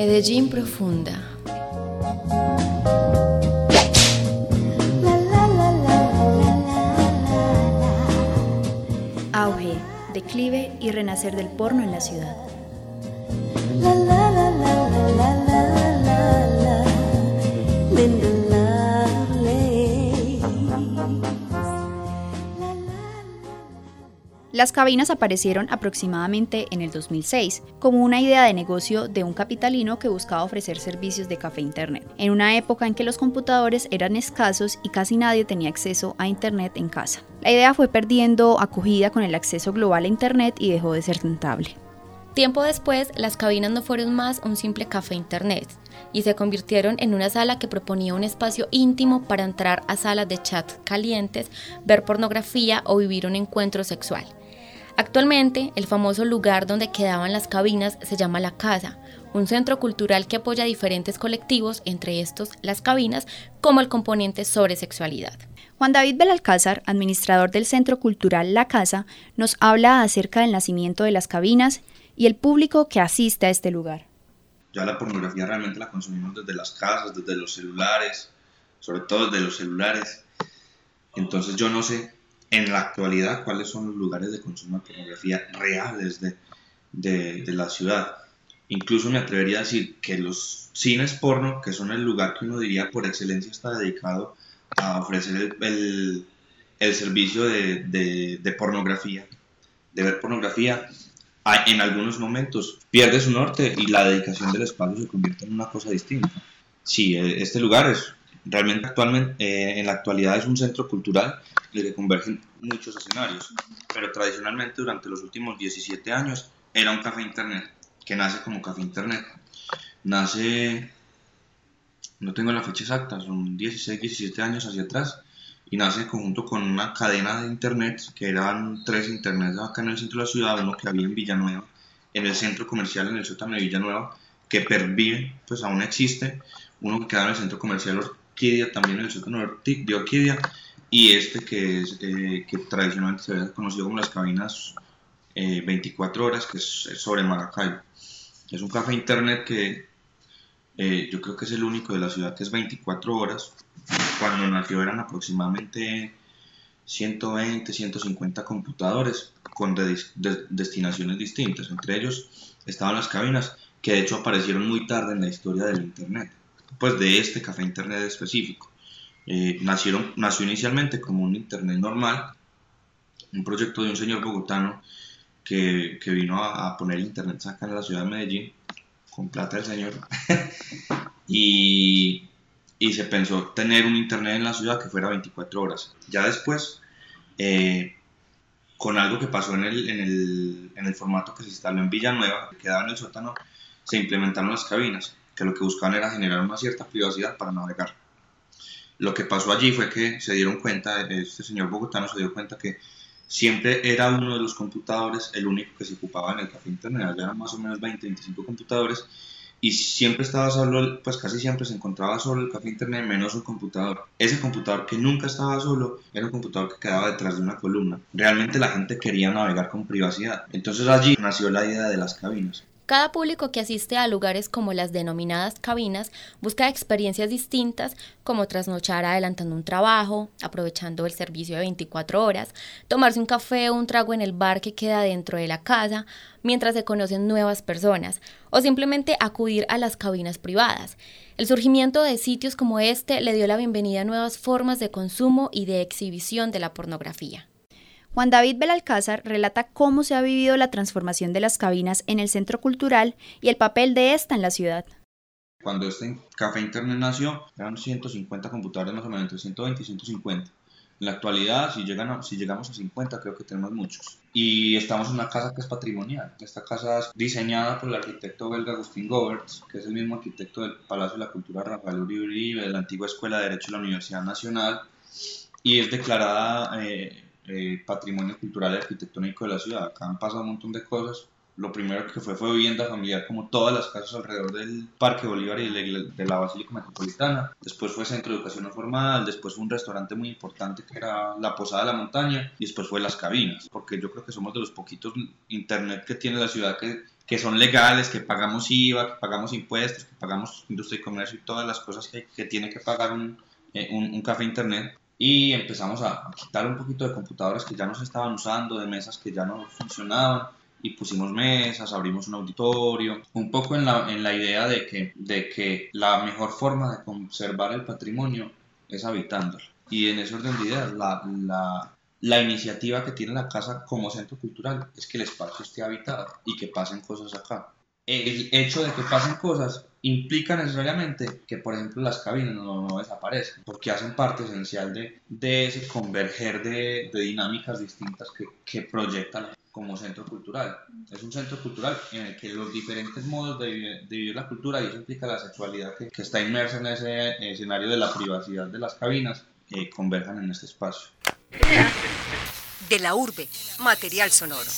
Medellín profunda. Auge, declive y renacer del porno en la ciudad. Las cabinas aparecieron aproximadamente en el 2006 como una idea de negocio de un capitalino que buscaba ofrecer servicios de café internet, en una época en que los computadores eran escasos y casi nadie tenía acceso a internet en casa. La idea fue perdiendo acogida con el acceso global a internet y dejó de ser rentable. Tiempo después, las cabinas no fueron más un simple café internet y se convirtieron en una sala que proponía un espacio íntimo para entrar a salas de chat calientes, ver pornografía o vivir un encuentro sexual. Actualmente, el famoso lugar donde quedaban las cabinas se llama La Casa, un centro cultural que apoya diferentes colectivos, entre estos las cabinas, como el componente sobre sexualidad. Juan David Belalcázar, administrador del Centro Cultural La Casa, nos habla acerca del nacimiento de las cabinas y el público que asiste a este lugar. Ya la pornografía realmente la consumimos desde las casas, desde los celulares, sobre todo desde los celulares. Entonces yo no sé en la actualidad cuáles son los lugares de consumo de pornografía reales de, de, la ciudad. Incluso me atrevería a decir que los cines porno, que son el lugar que uno diría por excelencia está dedicado a ofrecer el, el, servicio de, de, pornografía, de ver pornografía, en algunos momentos pierde su norte y la dedicación del espacio se convierte en una cosa distinta. Sí, e, este lugar es realmente actualmente, eh, en la actualidad es un centro cultural en el que convergen muchos escenarios, pero tradicionalmente durante los últimos 17 años era un café internet, que nace como café internet. Nace, no tengo la fecha exacta, son 16, 17 años hacia atrás, y nace conjunto con una cadena de internet, que eran tres internets acá en el centro de la ciudad, uno que había en Villanueva, en el centro comercial en el sótano de Villanueva, que pervive, pues aún existe, uno que queda en el centro comercial Orquídea, también en el sótano de Orquídea, y este que, es, eh, que tradicionalmente se ve conocido como las cabinas 24 eh, horas, que es sobre Maracaibo. Es un café internet que eh, yo creo que es el único de la ciudad que es 24 horas. Cuando nació eran aproximadamente 120, 150 computadores con destinaciones distintas. Entre ellos estaban las cabinas que de hecho aparecieron muy tarde en la historia del Internet, pues de este café Internet específico. Eh, nacieron, nació inicialmente como un internet normal, un proyecto de un señor bogotano que, vino a, poner internet acá en la ciudad de Medellín, con plata del señor, y, se pensó tener un internet en la ciudad que fuera 24 horas. Ya después, eh, con algo que pasó en el, en, el, en el formato que se instaló en Villanueva, que quedaba en el sótano, se implementaron las cabinas, que lo que buscaban era generar una cierta privacidad para navegar. Lo que pasó allí fue que se dieron cuenta, este señor bogotano se dio cuenta que siempre era uno de los computadores el único que se ocupaba en el café internet, ya eran más o menos 20, 25 computadores, y siempre estaba solo, pues casi siempre se encontraba solo el café internet menos un computador. Ese computador que nunca estaba solo era un computador que quedaba detrás de una columna. Realmente la gente quería navegar con privacidad. Entonces allí nació la idea de las cabinas. Cada público que asiste a lugares como las denominadas cabinas busca experiencias distintas como trasnochar adelantando un trabajo, aprovechando el servicio de 24 horas, tomarse un café o un trago en el bar que queda dentro de la casa mientras se conocen nuevas personas o simplemente acudir a las cabinas privadas. El surgimiento de sitios como este le dio la bienvenida a nuevas formas de consumo y de exhibición de la pornografía. Juan David Belalcázar relata cómo se ha vivido la transformación de las cabinas en el centro cultural y el papel de esta en la ciudad. Cuando este café internet nació, eran 150 computadores más o menos, entre 120 y 150. En la actualidad, si, llegan si llegamos a 50, creo que tenemos muchos. Y estamos en una casa que es patrimonial. Esta casa es diseñada por el arquitecto belga Agustín Goberts, que es el mismo arquitecto del Palacio de la Cultura Rafael Uribe, de la antigua Escuela de Derecho de la Universidad Nacional, y es declarada eh, eh, patrimonio cultural y arquitectónico de la ciudad. Acá han pasado un montón de cosas. Lo primero que fue fue vivienda familiar, como todas las casas alrededor del Parque Bolívar y de la Basílica Metropolitana. Después fue centro de educación no formal, después fue un restaurante muy importante que era la Posada de la Montaña y después fue las cabinas, porque yo creo que somos de los poquitos internet que tiene la ciudad que, que son legales, que pagamos IVA, que pagamos impuestos, que pagamos industria y comercio y todas las cosas que, que tiene que pagar un, eh, un, un café internet y empezamos a, quitar un poquito de computadoras que ya no se estaban usando, de mesas que ya no funcionaban y pusimos mesas, abrimos un auditorio, un poco en la, en la idea de que, de que la mejor forma de conservar el patrimonio es habitándolo. Y en ese orden de ideas, la, la, la iniciativa que tiene la casa como centro cultural es que el espacio esté habitado y que pasen cosas acá. El hecho de que pasen cosas implica necesariamente que, por ejemplo, las cabinas no, no desaparezcan, porque hacen parte esencial de, de ese converger de, de dinámicas distintas que, que proyectan como centro cultural. Es un centro cultural en el que los diferentes modos de vivir, de vivir la cultura, y eso implica la sexualidad que, que, está inmersa en ese escenario de la privacidad de las cabinas, eh, converjan en este espacio. De la urbe, material sonoro.